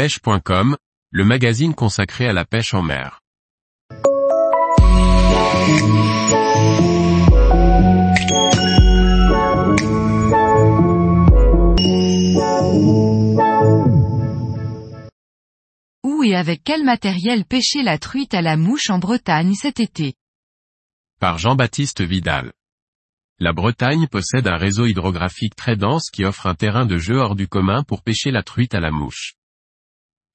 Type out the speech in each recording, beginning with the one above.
pêche.com, le magazine consacré à la pêche en mer. Où et avec quel matériel pêcher la truite à la mouche en Bretagne cet été? Par Jean-Baptiste Vidal. La Bretagne possède un réseau hydrographique très dense qui offre un terrain de jeu hors du commun pour pêcher la truite à la mouche.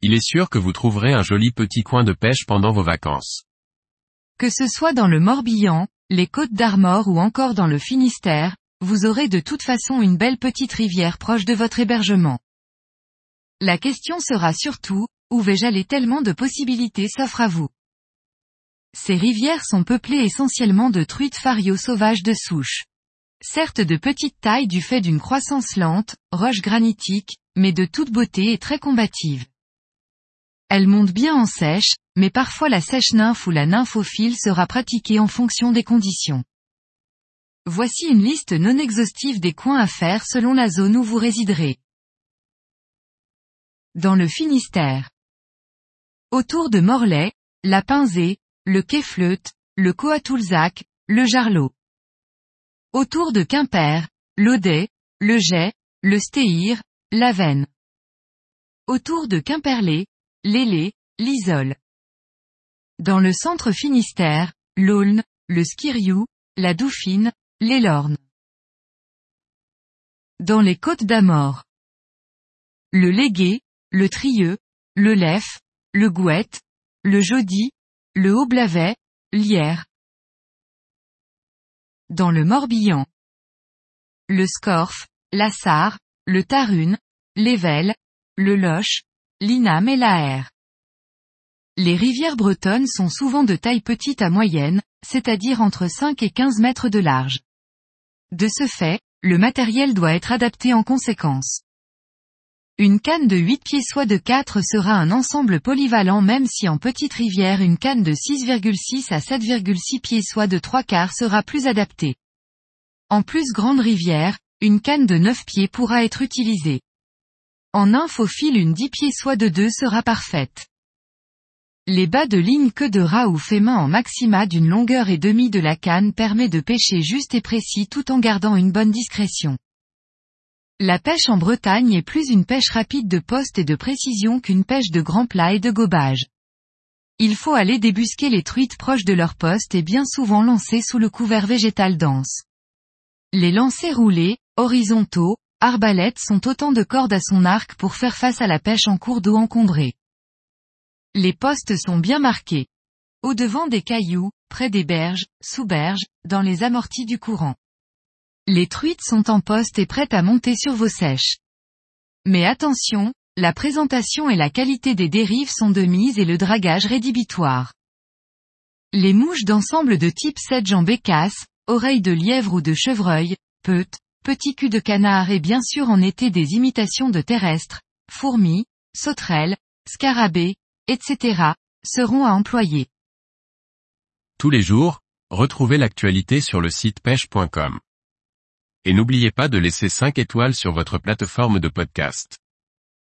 Il est sûr que vous trouverez un joli petit coin de pêche pendant vos vacances. Que ce soit dans le Morbihan, les côtes d'Armor ou encore dans le Finistère, vous aurez de toute façon une belle petite rivière proche de votre hébergement. La question sera surtout, où vais-je aller? Tellement de possibilités s'offrent à vous. Ces rivières sont peuplées essentiellement de truites fario sauvages de souche. Certes de petite taille du fait d'une croissance lente, roche granitique, mais de toute beauté et très combative. Elles montent bien en sèche, mais parfois la sèche nymphe ou la nymphophile sera pratiquée en fonction des conditions. Voici une liste non exhaustive des coins à faire selon la zone où vous résiderez. Dans le Finistère. Autour de Morlaix, la Pinzée, le Quai-Fleute, le Coatoulzac, le Jarlot. Autour de Quimper, l'Audet, le Jet, le Stéhir, l'Avenne. Autour de Quimperlé, l'Ailé, l'Isole. Dans le centre Finistère, l'Aulne, le Skiriou, la Douffine, l'Elorne. Dans les côtes d'Amor. Le Légué, le Trieux, le Lef, le Gouette, le Jody, le Haut-Blavet, l'Hyère. Dans le Morbihan. Le Scorff, la Sarre, le Tarune, l'Ével, le Loche, l'Inam et la Les rivières bretonnes sont souvent de taille petite à moyenne, c'est-à-dire entre 5 et 15 mètres de large. De ce fait, le matériel doit être adapté en conséquence. Une canne de 8 pieds soit de 4 sera un ensemble polyvalent même si en petite rivière une canne de 6,6 à 7,6 pieds soit de 3 quarts sera plus adaptée. En plus grande rivière, une canne de 9 pieds pourra être utilisée. En infophile une 10 pieds soit de 2 sera parfaite. Les bas de ligne queue de rat ou main en maxima d'une longueur et demie de la canne permet de pêcher juste et précis tout en gardant une bonne discrétion. La pêche en Bretagne est plus une pêche rapide de poste et de précision qu'une pêche de grand plat et de gobage. Il faut aller débusquer les truites proches de leur poste et bien souvent lancer sous le couvert végétal dense. Les lancers roulés, horizontaux, arbalètes sont autant de cordes à son arc pour faire face à la pêche en cours d'eau encombrée. Les postes sont bien marqués. Au devant des cailloux, près des berges, sous berges, dans les amortis du courant. Les truites sont en poste et prêtes à monter sur vos sèches. Mais attention, la présentation et la qualité des dérives sont de mise et le dragage rédhibitoire. Les mouches d'ensemble de type sedge en bécasse, oreilles de lièvre ou de chevreuil, peutes, petits cul de canard et bien sûr en été des imitations de terrestres, fourmis, sauterelles, scarabées, etc., seront à employer. Tous les jours, retrouvez l'actualité sur le site pêche.com. Et n'oubliez pas de laisser 5 étoiles sur votre plateforme de podcast.